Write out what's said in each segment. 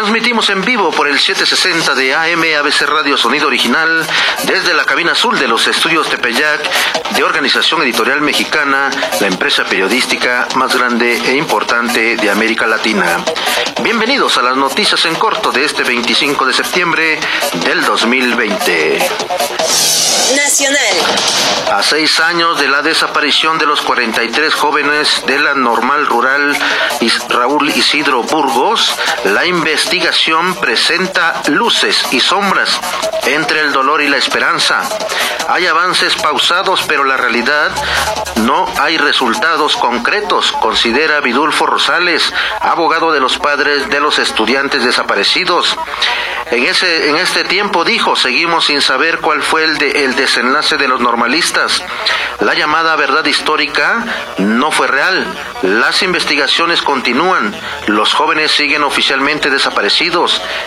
Transmitimos en vivo por el 760 de AM ABC Radio Sonido Original desde la cabina azul de los estudios Tepeyac de Organización Editorial Mexicana, la empresa periodística más grande e importante de América Latina. Bienvenidos a las noticias en corto de este 25 de septiembre del 2020. Nacional. A seis años de la desaparición de los 43 jóvenes de la normal rural Raúl Isidro Burgos, la investigación presenta luces y sombras entre el dolor y la esperanza. Hay avances pausados, pero la realidad no hay resultados concretos, considera Vidulfo Rosales, abogado de los padres de los estudiantes desaparecidos. En, ese, en este tiempo dijo, seguimos sin saber cuál fue el, el desenlace de los normalistas. La llamada verdad histórica no fue real. Las investigaciones continúan. Los jóvenes siguen oficialmente desaparecidos.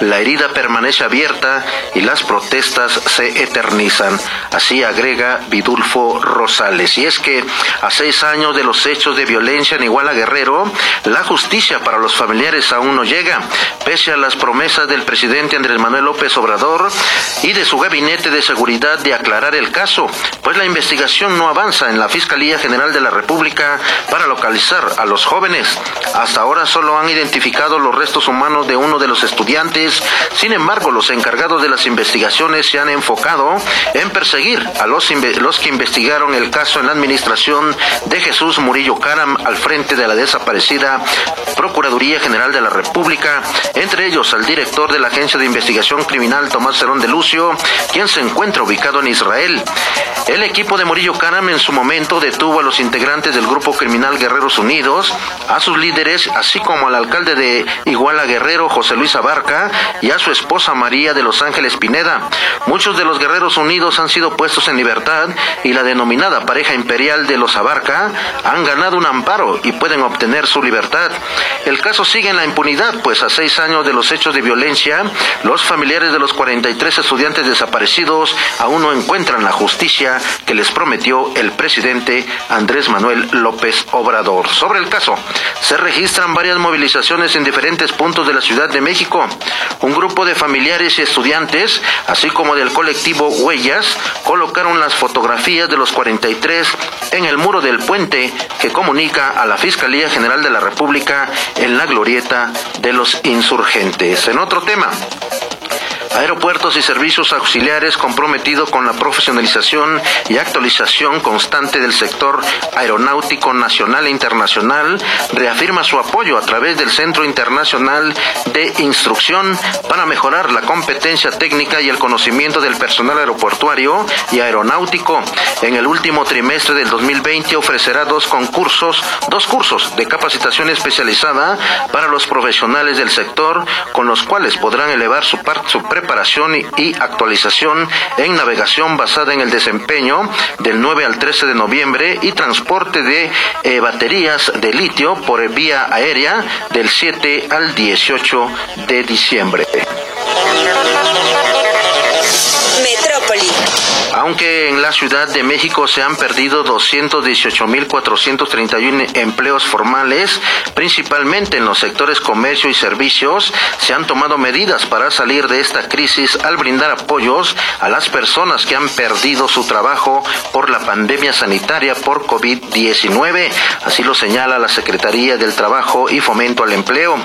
La herida permanece abierta y las protestas se eternizan. Así agrega Vidulfo Rosales. Y es que a seis años de los hechos de violencia en Iguala Guerrero, la justicia para los familiares aún no llega, pese a las promesas del presidente Andrés Manuel López Obrador y de su gabinete de seguridad de aclarar el caso, pues la investigación no avanza en la Fiscalía General de la República para localizar a los jóvenes. Hasta ahora solo han identificado los restos humanos de uno de los estudiantes, sin embargo los encargados de las investigaciones se han enfocado en perseguir a los, que investigaron el caso en la administración de Jesús Murillo Caram al frente de la desaparecida Procuraduría General de la República, entre ellos al director de la Agencia de Investigación Criminal Tomás Cerón de Lucio, quien se encuentra ubicado en Israel. El equipo de Murillo Caram en su momento detuvo a los integrantes del grupo criminal Guerreros Unidos, a sus líderes, así como al alcalde de Iguala Guerrero, José Luis Abarca, y a su esposa María de Los Ángeles Pineda. Muchos de los Guerreros Unidos han sido puestos en libertad y la denominada pareja imperial de los Abarca han ganado un amparo y pueden obtener su libertad. El caso sigue en la impunidad, pues a seis años de los hechos de violencia, los familiares de los 43 estudiantes desaparecidos aún no encuentran la justicia que les prometió el presidente Andrés Manuel López Obrador. Sobre el caso, se registran varias movilizaciones en diferentes puntos de la Ciudad de México. Un grupo de familiares y estudiantes, así como del colectivo Huellas, colocaron las fotografías de los 43 en el muro del puente que comunica a la Fiscalía General de la República en la glorieta de los insurgentes. En otro tema, Aeropuertos y servicios auxiliares comprometido con la profesionalización y actualización constante del sector aeronáutico nacional e internacional reafirma su apoyo a través del Centro Internacional de Instrucción para mejorar la competencia técnica y el conocimiento del personal aeroportuario y aeronáutico. En el último trimestre del 2020 ofrecerá dos concursos, dos cursos de capacitación especializada para los profesionales del sector con los cuales podrán elevar su, su preparación y actualización en navegación basada en el desempeño del 9 al 13 de noviembre y transporte de eh, baterías de litio por vía aérea del 7 al 18 de diciembre. Aunque en la Ciudad de México se han perdido 218.431 empleos formales, principalmente en los sectores comercio y servicios, se han tomado medidas para salir de esta crisis al brindar apoyos a las personas que han perdido su trabajo por la pandemia sanitaria por COVID-19. Así lo señala la Secretaría del Trabajo y Fomento al Empleo.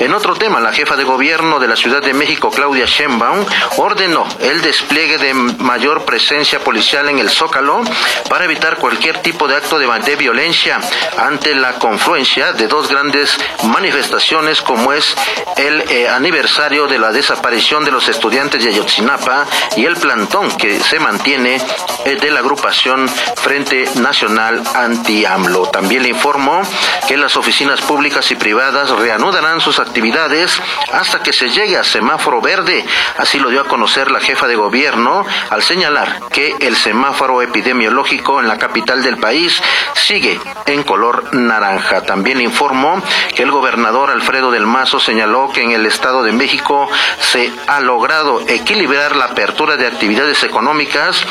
En otro tema, la jefa de gobierno de la Ciudad de México, Claudia Sheinbaum, ordenó el despliegue de mayor presencia policial en el Zócalo para evitar cualquier tipo de acto de, de violencia ante la confluencia de dos grandes manifestaciones como es el eh, aniversario de la desaparición de los estudiantes de Ayotzinapa y el plantón que se mantiene eh, de la agrupación Frente Nacional Anti-AMLO. También le informo que las oficinas públicas y privadas reanudarán sus actividades hasta que se llegue a semáforo verde. Así lo dio a conocer la jefa de gobierno al señalar que el semáforo epidemiológico en la capital del país sigue en color naranja. También informó que el gobernador Alfredo del Mazo señaló que en el Estado de México se ha logrado equilibrar la apertura de actividades económicas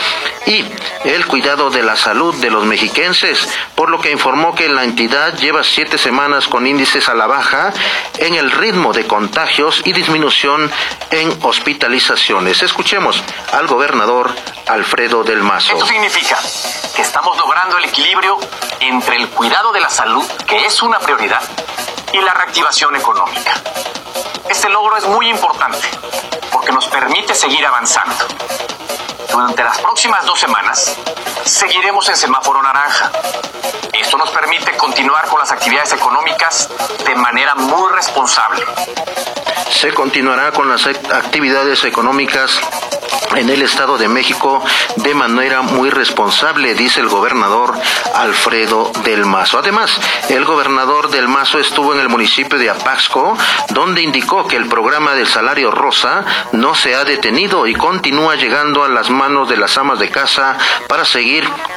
y el cuidado de la salud de los mexiquenses, por lo que informó que la entidad lleva siete semanas con índices a la baja en el ritmo de contagios y disminución en hospitalizaciones. Escuchemos al gobernador Alfredo del Mazo. Esto significa que estamos logrando el equilibrio entre el cuidado de la salud, que es una prioridad, y la reactivación económica. Este logro es muy importante porque nos permite seguir avanzando. Durante las próximas dos semanas seguiremos en semáforo naranja. Esto nos permite continuar con las actividades económicas de manera muy responsable. Se continuará con las actividades económicas en el Estado de México de manera muy responsable, dice el gobernador Alfredo del Mazo. Además, el gobernador del Mazo estuvo en el municipio de Apaxco, donde indicó que el programa del salario rosa no se ha detenido y continúa llegando a las manos de las amas de casa para seguir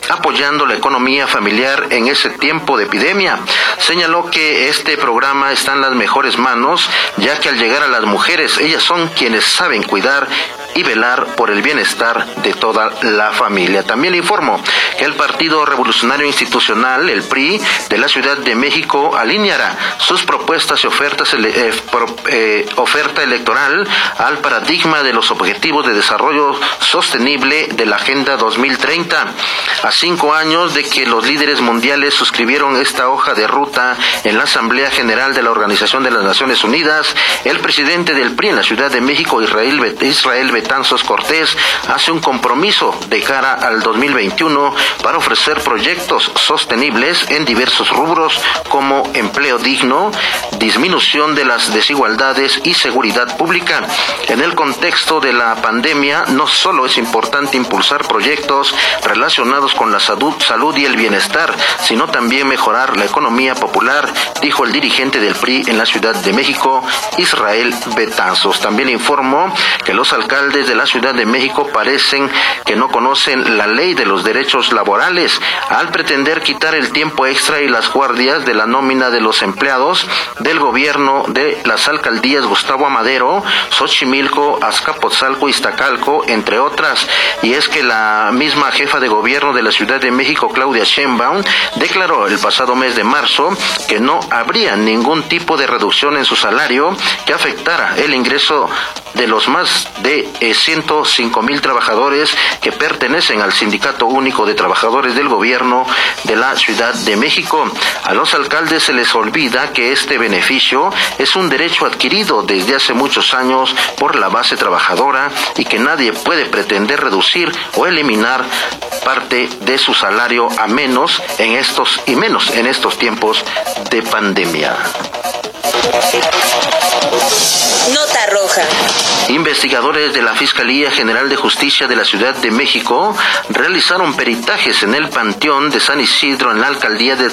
apoyando la economía familiar en ese tiempo de epidemia. Señaló que este programa está en las mejores manos, ya que al llegar a las mujeres, ellas son quienes saben cuidar y velar por el bienestar de toda la familia. También le informo que el Partido Revolucionario Institucional, el PRI, de la Ciudad de México alineará sus propuestas y ofertas eh, eh, oferta electoral al paradigma de los objetivos de desarrollo sostenible de la Agenda 2030. A cinco años de que los líderes mundiales suscribieron esta hoja de ruta en la Asamblea General de la Organización de las Naciones Unidas, el presidente del PRI en la Ciudad de México, Israel, Israel Betanzos Cortés, hace un compromiso de cara al 2021 para ofrecer proyectos sostenibles en diversos rubros como empleo digno, disminución de las desigualdades y seguridad pública. En el contexto de la pandemia, no solo es importante impulsar proyectos relacionados con la salud, salud y el bienestar, sino también mejorar la economía popular, dijo el dirigente del PRI en la Ciudad de México, Israel Betanzos. También informó que los alcaldes de la Ciudad de México parecen que no conocen la ley de los derechos laborales al pretender quitar el tiempo extra y las guardias de la nómina de los empleados del gobierno de las alcaldías Gustavo Amadero, Xochimilco, Azcapotzalco, Iztacalco, entre otras. Y es que la misma jefa de gobierno de la Ciudad de México, Claudia Sheinbaum, declaró el pasado mes de marzo que no habría ningún tipo de reducción en su salario que afectara el ingreso de los más de 105 eh, mil trabajadores que pertenecen al Sindicato Único de Trabajadores del Gobierno de la Ciudad de México. A los alcaldes se les olvida que este beneficio es un derecho adquirido desde hace muchos años por la base trabajadora y que nadie puede pretender reducir o eliminar parte de su salario a menos en estos y menos en estos tiempos de pandemia. Nota roja. Investigadores de la Fiscalía General de Justicia de la Ciudad de México realizaron peritajes en el Panteón de San Isidro en la alcaldía de,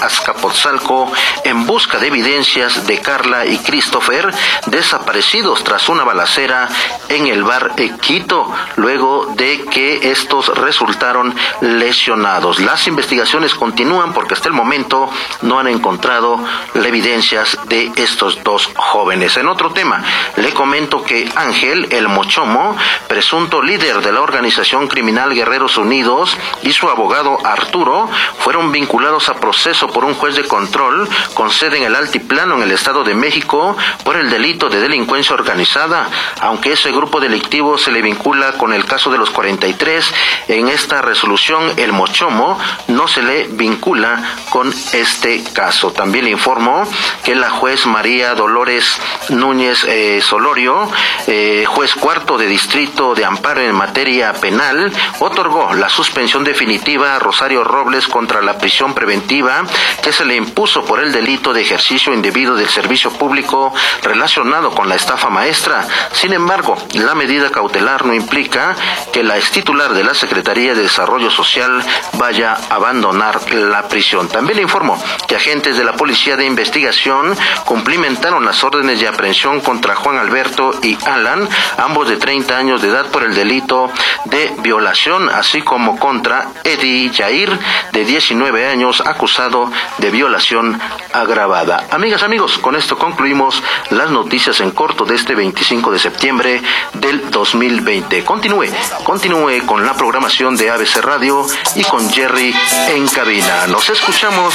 Azcapotzalco en busca de evidencias de Carla y Christopher desaparecidos tras una balacera en el bar Equito, luego de que estos resultaron lesionados. Las investigaciones continúan porque hasta el momento no han encontrado evidencias de estos dos jóvenes. En otro tema, le comento que Ángel El Mochomo, presunto líder de la organización criminal Guerreros Unidos, y su abogado Arturo fueron vinculados a proceso por un juez de control con sede en el Altiplano en el Estado de México por el delito de delincuencia organizada, aunque ese grupo delictivo se le vincula con el caso de los 43, en esta resolución el Mochomo no se le vincula con este caso. También le informó que la juez María Dolores Núñez eh, Solorio, eh, juez cuarto de distrito de amparo en materia penal, otorgó la suspensión definitiva a Rosario Robles contra la prisión preventiva que se le impuso por el delito de ejercicio indebido del servicio público relacionado con la estafa maestra. Sin embargo, la medida cautelar no implica que la ex titular de la Secretaría de Desarrollo Social vaya a abandonar la prisión. También le informó que agentes de la Policía de Investigación cumplimentaron las órdenes de aprehensión contra Juan Alberto y Alan, ambos de 30 años de edad por el delito de violación, así como contra Eddie Jair, de 19 años, acusado de violación agravada. Amigas, amigos, con esto concluimos las noticias en corto de este 25 de septiembre del 2020. Continúe, continúe con la programación de ABC Radio y con Jerry en cabina. Nos escuchamos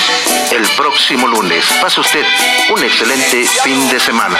el próximo lunes. Pase usted un excelente fin de semana.